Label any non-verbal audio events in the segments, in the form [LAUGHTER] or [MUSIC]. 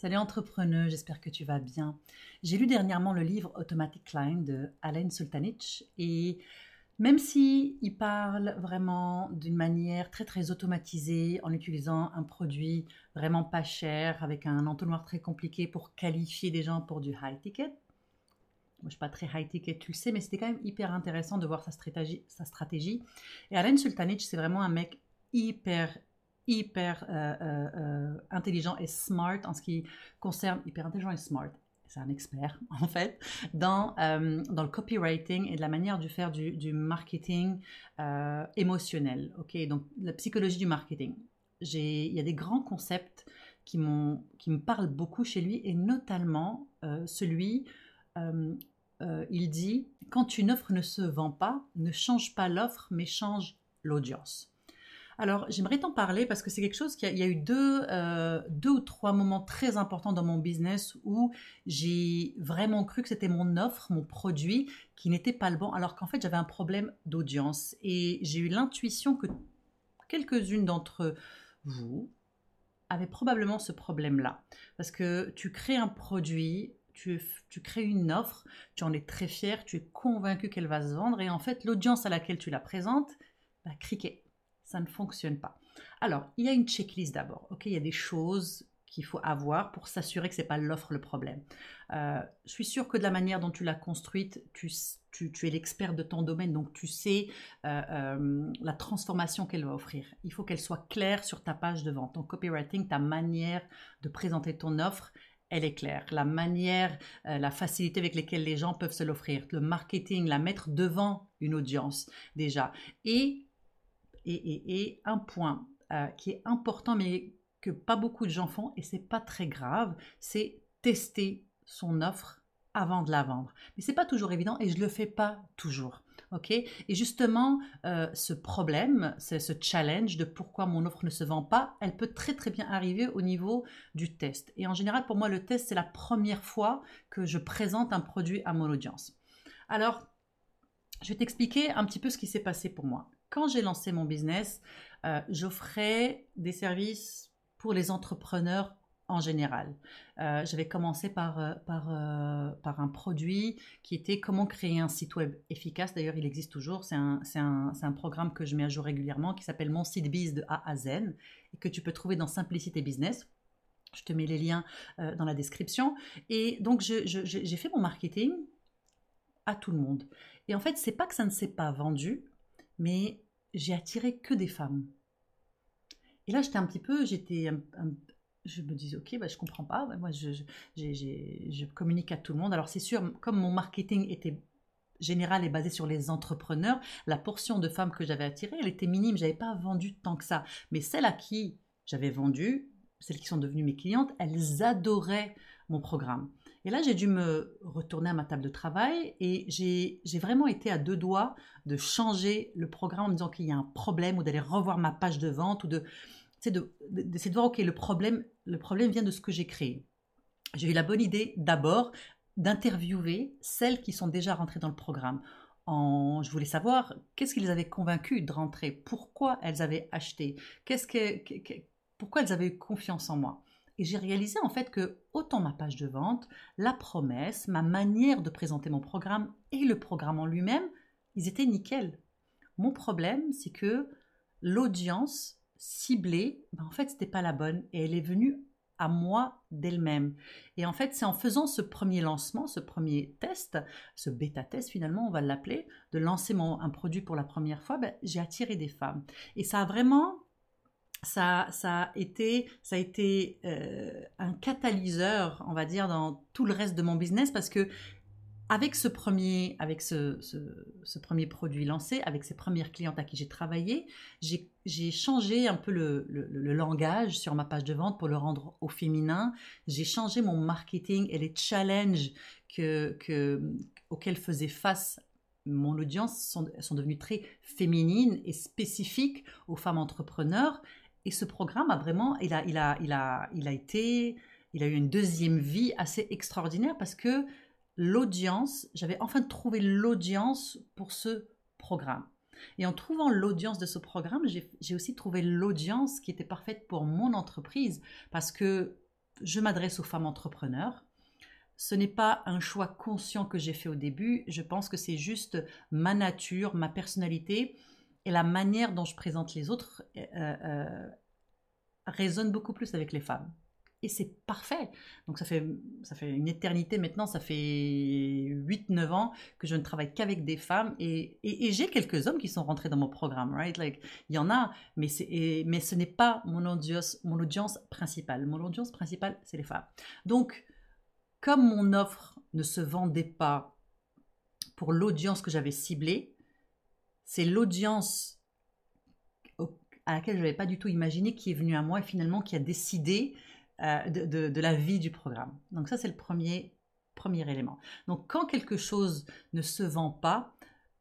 Salut entrepreneur, j'espère que tu vas bien. J'ai lu dernièrement le livre Automatic Client de Alain Sultanich et même si il parle vraiment d'une manière très très automatisée en utilisant un produit vraiment pas cher avec un entonnoir très compliqué pour qualifier des gens pour du high ticket. Moi, je suis pas très high ticket, tu le sais, mais c'était quand même hyper intéressant de voir sa stratégie. Sa stratégie. Et Alain Sultanich, c'est vraiment un mec hyper hyper euh, euh, euh, intelligent et smart en ce qui concerne hyper intelligent et smart. C'est un expert [LAUGHS] en fait dans, dans le copywriting et de la manière de faire du, marketing émotionnel. Ok, donc la psychologie du marketing. Il y a des grands concepts qui, qui me parlent beaucoup chez lui et notamment celui il dit quand une offre ne se vend pas, ne change pas l'offre, mais change l'audience. Alors, j'aimerais t'en parler parce que c'est quelque chose qui il y a eu deux, euh, deux ou trois moments très importants dans mon business où j'ai vraiment cru que c'était mon offre, mon produit qui n'était pas le bon, alors qu'en fait, j'avais un problème d'audience. Et j'ai eu l'intuition que quelques-unes d'entre vous avaient probablement ce problème-là. Parce que tu crées un produit, tu, crées une offre, tu en es très fier, tu es convaincu qu'elle va se vendre, et en fait, l'audience à laquelle tu la présentes, va criquer ça ne fonctionne pas. Alors, il y a une checklist d'abord. Ok, il y a des choses qu'il faut avoir pour s'assurer que ce n'est pas l'offre le problème. Euh, je suis sûre que de la manière dont tu l'as construite, tu, es l'expert de ton domaine, donc tu sais euh, euh, la transformation qu'elle va offrir. Il faut qu'elle soit claire sur ta page de vente. Ton copywriting, ta manière de présenter ton offre, elle est claire. La manière, la facilité avec laquelle les gens peuvent se l'offrir, le marketing, la mettre devant une audience déjà. Et et, un point euh, qui est important, mais que pas beaucoup de gens font, et c'est pas très grave, c'est tester son offre avant de la vendre. Mais c'est pas toujours évident et je le fais pas toujours. Ok? Et justement, euh, ce problème, ce challenge de pourquoi mon offre ne se vend pas, elle peut très très bien arriver au niveau du test. Et en général, pour moi, le test, c'est la première fois que je présente un produit à mon audience. Alors, je vais t'expliquer un petit peu ce qui s'est passé pour moi quand j'ai lancé mon business, euh, j'offrais des services pour les entrepreneurs en général. Euh, j'avais commencé par, euh, par, par, un produit qui était comment créer un site web efficace. D'ailleurs, il existe toujours. C'est un, un, un, programme que je mets à jour régulièrement qui s'appelle Mon site biz de A à Z et que tu peux trouver dans Simplicité Business. Je te mets les liens dans la description. Et donc, j'ai fait mon marketing à tout le monde. Et en fait, c'est pas que ça ne s'est pas vendu, mais j'ai attiré que des femmes. Et là, j'étais un petit peu, j'étais, je me disais, ok, bah, je comprends pas. Moi, je, je, communique à tout le monde. Alors, c'est sûr, comme mon marketing était général et basé sur les entrepreneurs, la portion de femmes que j'avais attirées, elle était minime. J'avais pas vendu tant que ça. Mais celles à qui j'avais vendu, celles qui sont devenues mes clientes, elles adoraient mon programme. Et là, j'ai dû me retourner à ma table de travail et j'ai vraiment été à deux doigts de changer le programme en me disant qu'il y a un problème ou d'aller revoir ma page de vente ou de d'essayer de, de, voir, OK, le problème, le problème vient de ce que j'ai créé. J'ai eu la bonne idée d'abord d'interviewer celles qui sont déjà rentrées dans le programme. En, je voulais savoir qu'est-ce qui les avait convaincues de rentrer, pourquoi elles avaient acheté, qu'est-ce que, pourquoi elles avaient eu confiance en moi. Et j'ai réalisé en fait que autant ma page de vente, la promesse, ma manière de présenter mon programme et le programme en lui-même, ils étaient nickel. Mon problème, c'est que l'audience ciblée, ben en fait, c'était pas la bonne et elle est venue à moi d'elle-même. Et en fait, c'est en faisant ce premier lancement, ce premier test, ce bêta test finalement, on va l'appeler, de lancer mon, un produit pour la première fois, ben, j'ai attiré des femmes. Et ça a vraiment ça, ça a été, ça a été euh, un catalyseur, on va dire, dans tout le reste de mon business parce que avec ce premier, avec ce, ce, premier produit lancé, avec ces premières clientes à qui j'ai travaillé, j'ai changé un peu le, le, langage sur ma page de vente pour le rendre au féminin. J'ai changé mon marketing et les challenges que, que, auxquels faisait face mon audience sont, sont devenus très féminines et spécifiques aux femmes entrepreneurs. Et ce programme a vraiment, il a, il a, il a, il a été, il a eu une deuxième vie assez extraordinaire parce que l'audience, j'avais enfin trouvé l'audience pour ce programme. Et en trouvant l'audience de ce programme, j'ai aussi trouvé l'audience qui était parfaite pour mon entreprise parce que je m'adresse aux femmes entrepreneurs. Ce n'est pas un choix conscient que j'ai fait au début, je pense que c'est juste ma nature, ma personnalité et la manière dont je présente les autres euh, euh, résonne beaucoup plus avec les femmes et c'est parfait. Donc ça fait, ça fait une éternité maintenant, ça fait 8-9 ans que je ne travaille qu'avec des femmes et, et, j'ai quelques hommes qui sont rentrés dans mon programme, right? Like, il y en a, mais, mais ce n'est pas mon audience, mon audience principale. Mon audience principale, c'est les femmes. Donc, comme mon offre ne se vendait pas pour l'audience que j'avais ciblée, c'est l'audience à laquelle je n'avais pas du tout imaginé qui est venue à moi et finalement qui a décidé euh, de, la vie du programme. Donc ça, c'est le premier, premier élément. Donc quand quelque chose ne se vend pas,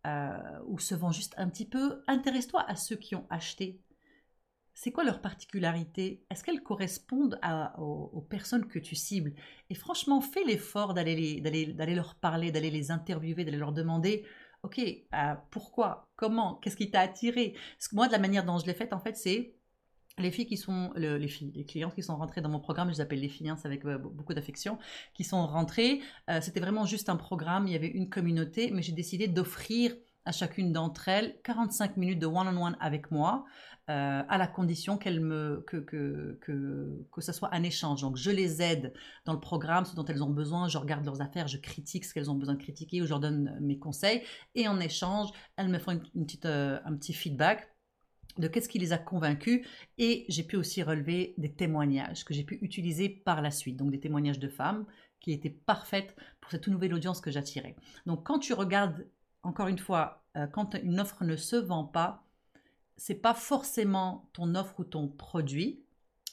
euh, ou se vend juste un petit peu, intéresse-toi à ceux qui ont acheté. C'est quoi leur particularité? Est-ce qu'elles correspondent aux, personnes que tu cibles? Et franchement, fais l'effort d'aller leur parler, d'aller les interviewer, d'aller leur demander, ok, euh, pourquoi? Comment? Qu'est-ce qui t'a attiré? Parce que moi, de la manière dont je l'ai fait, en fait, c'est les filles qui sont, les filles, les clientes qui sont rentrées dans mon programme, je les appelle les filles, hein, avec euh, beaucoup d'affection, qui sont rentrées. Euh, c'était vraiment juste un programme, il y avait une communauté, mais j'ai décidé d'offrir à chacune d'entre elles 45 minutes de one-on-one avec moi, euh, à la condition qu'elles me, que, que, que, que ce soit un échange. Donc, je les aide dans le programme, ce dont elles ont besoin, je regarde leurs affaires, je critique ce qu'elles ont besoin de critiquer ou je leur donne mes conseils. Et en échange, elles me font une, petite, un petit feedback de qu'est-ce qui les a convaincus et j'ai pu aussi relever des témoignages que j'ai pu utiliser par la suite, donc des témoignages de femmes qui étaient parfaites pour cette nouvelle audience que j'attirais. Donc quand tu regardes, encore une fois, euh, quand une offre ne se vend pas, c'est pas forcément ton offre ou ton produit,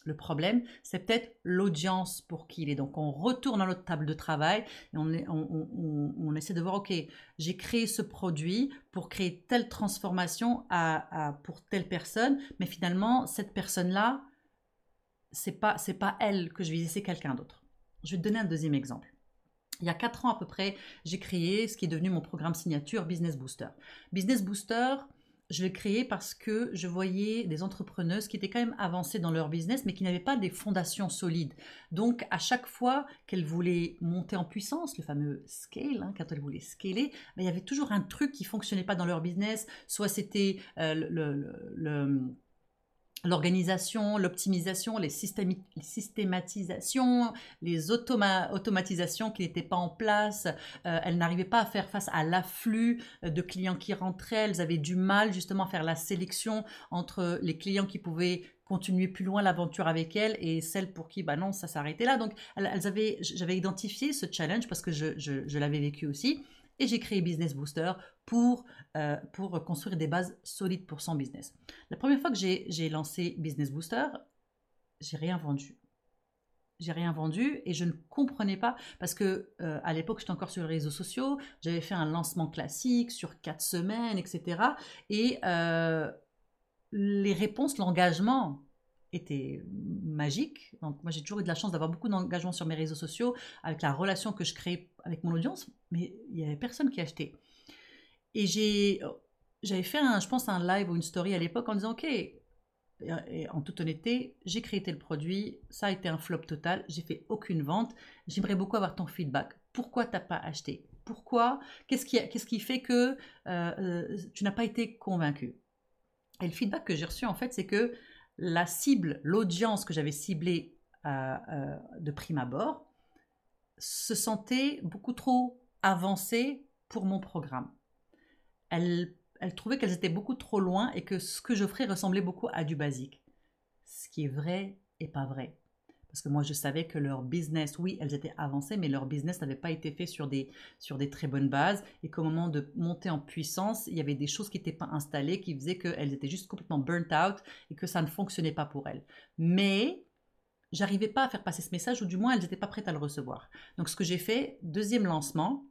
le problème, c'est peut-être l'audience pour qui il est. Donc on retourne à notre table de travail et on, essaie de voir, ok, j'ai créé ce produit pour créer telle transformation pour telle personne, mais finalement, cette personne-là, c'est pas, pas elle que je visais, c'est quelqu'un d'autre. Je vais te donner un deuxième exemple. Il y a quatre ans à peu près, j'ai créé ce qui est devenu mon programme signature Business Booster. Business Booster, je l'ai créé parce que je voyais des entrepreneuses qui étaient quand même avancées dans leur business, mais qui n'avaient pas des fondations solides. Donc, à chaque fois qu'elles voulaient monter en puissance, le fameux scale, hein, quand elles voulaient scaler, ben, il y avait toujours un truc qui fonctionnait pas dans leur business. Soit c'était euh, le l'organisation, l'optimisation, les, systématisations, les automatisations qui n'étaient pas en place. Euh, elles n'arrivaient pas à faire face à l'afflux euh, de clients qui rentraient. Elles avaient du mal justement à faire la sélection entre les clients qui pouvaient continuer plus loin l'aventure avec elles et celles pour qui, bah non, ça s'arrêtait là. Donc, elles, avaient, j'avais identifié ce challenge parce que je l'avais vécu aussi et j'ai créé Business Booster pour, euh, pour construire des bases solides pour son business. La première fois que j'ai lancé Business Booster, j'ai rien vendu. J'ai rien vendu et je ne comprenais pas parce que euh, à l'époque j'étais encore sur les réseaux sociaux, j'avais fait un lancement classique sur quatre semaines, etc. Et euh, les réponses, l'engagement était magique. Donc moi j'ai toujours eu de la chance d'avoir beaucoup d'engagement sur mes réseaux sociaux avec la relation que je crée avec mon audience, mais il y avait personne qui achetait. Et j'avais fait un, je pense un live ou une story à l'époque en disant ok en toute honnêteté, j'ai créé tel produit, ça a été un flop total, j'ai fait aucune vente. J'aimerais beaucoup avoir ton feedback. Pourquoi t'as pas acheté? Pourquoi? Qu'est-ce qui, qu'est-ce qui fait que euh, euh, tu n'as pas été convaincu? Et le feedback que j'ai reçu en fait, c'est que la cible, l'audience que j'avais ciblée euh, euh, de prime abord, se sentait beaucoup trop avancée pour mon programme. Elle, trouvait qu'elles étaient beaucoup trop loin et que ce que j'offrais ressemblait beaucoup à du basique. Ce qui est vrai et pas vrai. Parce que moi, je savais que leur business, oui, elles étaient avancées, mais leur business n'avait pas été fait sur des, sur des très bonnes bases. Et qu'au moment de monter en puissance, il y avait des choses qui n'étaient pas installées, qui faisaient qu'elles étaient juste complètement burnt out et que ça ne fonctionnait pas pour elles. Mais j'arrivais pas à faire passer ce message, ou du moins, elles n'étaient pas prêtes à le recevoir. Donc, ce que j'ai fait, deuxième lancement,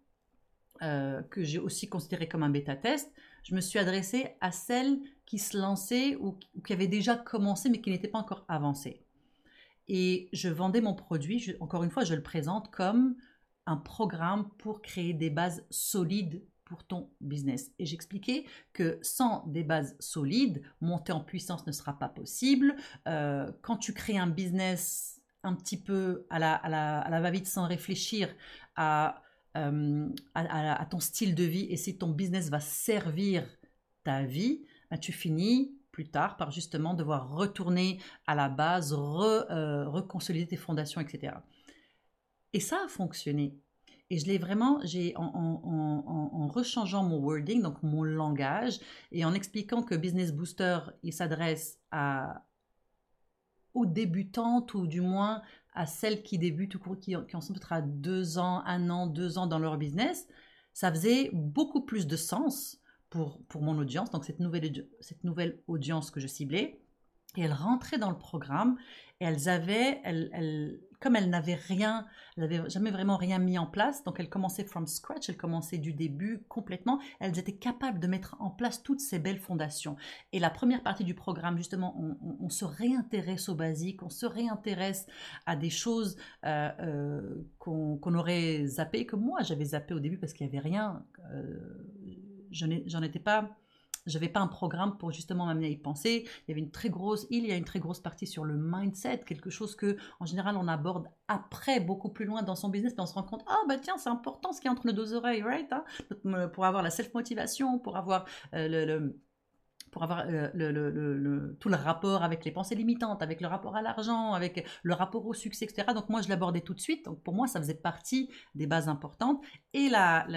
euh, que j'ai aussi considéré comme un bêta-test, je me suis adressée à celles qui se lançaient ou qui avaient déjà commencé mais qui n'étaient pas encore avancées. Et je vendais mon produit, encore une fois, je le présente comme un programme pour créer des bases solides pour ton business. Et j'expliquais que sans des bases solides, monter en puissance ne sera pas possible. Euh, quand tu crées un business un petit peu à la, à va-vite sans réfléchir à, euh, à, ton style de vie et si ton business va servir ta vie, bah, tu finis plus tard par justement devoir retourner à la base, euh, reconsolider tes fondations, etc. Et ça a fonctionné. Et je l'ai vraiment, j'ai en, rechangeant mon wording, donc mon langage, et en expliquant que Business Booster, il s'adresse aux débutantes ou du moins à celles qui débutent ou qui, qui en sont peut-être à deux ans, un an, deux ans dans leur business, ça faisait beaucoup plus de sens pour, mon audience, donc cette nouvelle, cette nouvelle audience que je ciblais. Et elles rentraient dans le programme et elles avaient, elles, comme elles n'avaient rien, elles n'avaient jamais vraiment rien mis en place, donc elles commençaient from scratch, elles commençaient du début complètement, elles étaient capables de mettre en place toutes ces belles fondations. Et la première partie du programme, justement, on, se réintéresse aux basiques, on se réintéresse à des choses euh, euh, qu'on qu aurait zappé, que moi j'avais zappé au début parce qu'il n'y avait rien. Euh, j'en étais pas j'avais pas un programme pour justement m'amener à y penser. Il y avait une très grosse, il y a une très grosse partie sur le mindset, quelque chose que en général on aborde après, beaucoup plus loin dans son business, mais on se rend compte, ah bah tiens, c'est important ce qui est entre nos deux oreilles, right hein Pour avoir la self-motivation, pour avoir euh, le pour avoir euh, tout le rapport avec les pensées limitantes, avec le rapport à l'argent, avec le rapport au succès, etc. Donc moi, je l'abordais tout de suite. Donc pour moi, ça faisait partie des bases importantes. Et la,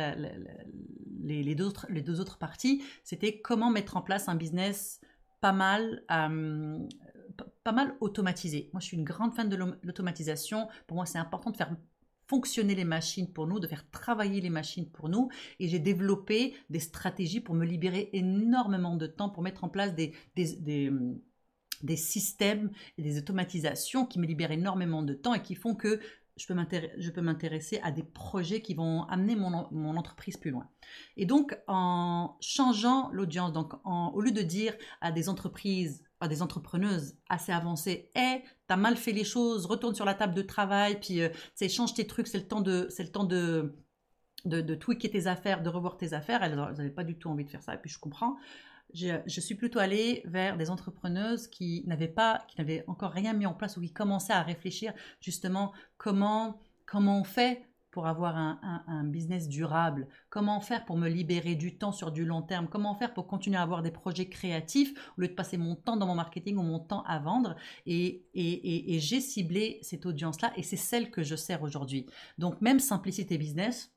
les, deux autres, les deux autres parties, c'était comment mettre en place un business pas mal, euh, pas mal automatisé. Moi, je suis une grande fan de l'automatisation. Pour moi, c'est important de faire fonctionner les machines pour nous, de faire travailler les machines pour nous. Et j'ai développé des stratégies pour me libérer énormément de temps, pour mettre en place des, des, des, systèmes et des automatisations qui me libèrent énormément de temps et qui font que je peux m'intéresser à des projets qui vont amener mon, mon, entreprise plus loin. Et donc, en changeant l'audience, donc au lieu de dire à des entreprises, des entrepreneuses assez avancées, hé, hey, t'as mal fait les choses, retourne sur la table de travail, puis euh, change tes trucs, c'est le temps de, c'est le temps de, de, de, tweaker tes affaires, de revoir tes affaires. Elles n'avaient pas du tout envie de faire ça, et puis je comprends je, suis plutôt allée vers des entrepreneuses qui n'avaient pas, qui n'avaient encore rien mis en place ou qui commençaient à réfléchir justement comment, comment on fait pour avoir un, un, business durable? Comment faire pour me libérer du temps sur du long terme? Comment faire pour continuer à avoir des projets créatifs au lieu de passer mon temps dans mon marketing ou mon temps à vendre? Et, et, et, j'ai ciblé cette audience-là et c'est celle que je sers aujourd'hui. Donc même Simplicité Business,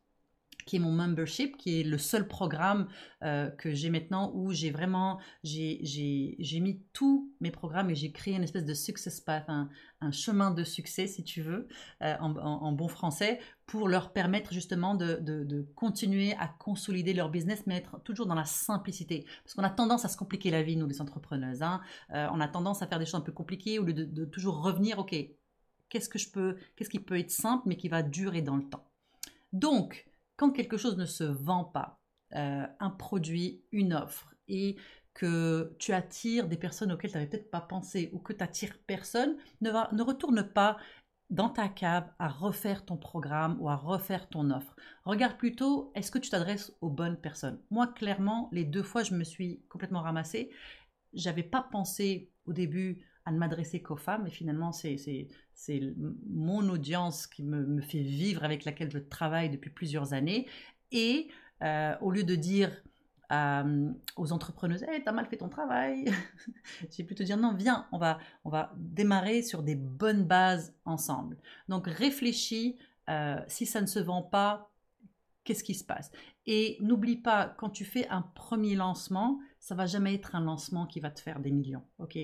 qui est mon membership, qui est le seul programme euh, que j'ai maintenant où j'ai vraiment, j'ai mis tous mes programmes et j'ai créé une espèce de success path, un, chemin de succès si tu veux, euh, en, bon français, pour leur permettre justement de, de, de, continuer à consolider leur business, mais être toujours dans la simplicité. Parce qu'on a tendance à se compliquer la vie, nous les entrepreneuses. Hein. Euh, on a tendance à faire des choses un peu compliquées au lieu de, de toujours revenir, ok, qu'est-ce que je peux, qu'est-ce qui peut être simple mais qui va durer dans le temps. Donc, quand quelque chose ne se vend pas, euh, un produit, une offre, et que tu attires des personnes auxquelles tu n'avais peut-être pas pensé ou que tu attires personne, ne, va, ne retourne pas dans ta cave à refaire ton programme ou à refaire ton offre. Regarde plutôt, est-ce que tu t'adresses aux bonnes personnes? Moi, clairement, les deux fois, je me suis complètement ramassée. J'avais pas pensé au début à ne m'adresser qu'aux femmes. Et finalement, c'est mon audience qui me, me, fait vivre, avec laquelle je travaille depuis plusieurs années. Et euh, au lieu de dire euh, aux entrepreneuses, hey, t'as mal fait ton travail, [LAUGHS] j'ai plutôt dire non, viens, on va, on va démarrer sur des bonnes bases ensemble. Donc réfléchis, euh, si ça ne se vend pas, qu'est-ce qui se passe? Et n'oublie pas, quand tu fais un premier lancement, ça va jamais être un lancement qui va te faire des millions. Ok,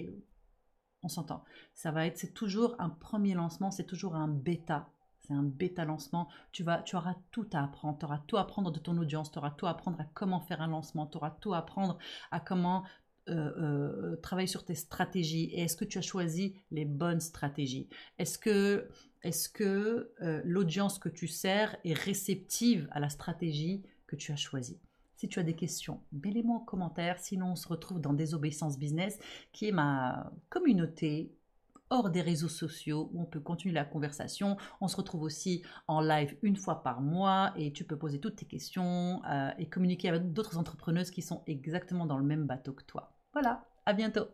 on s'entend. Ça va être, c'est toujours un premier lancement, c'est toujours un bêta. C'est un bêta lancement. Tu, vas, tu auras tout à apprendre. Tu auras tout à apprendre de ton audience. Tu auras tout à apprendre à comment faire un lancement. Tu auras tout à apprendre à comment euh, euh, travailler sur tes stratégies. Et est-ce que tu as choisi les bonnes stratégies? Est-ce que, est que euh, l'audience que tu sers est réceptive à la stratégie que tu as choisie? Si tu as des questions, mets-les-moi en commentaire. Sinon, on se retrouve dans Désobéissance Business, qui est ma communauté hors des réseaux sociaux où on peut continuer la conversation. On se retrouve aussi en live une fois par mois et tu peux poser toutes tes questions euh, et communiquer avec d'autres entrepreneuses qui sont exactement dans le même bateau que toi. Voilà, à bientôt.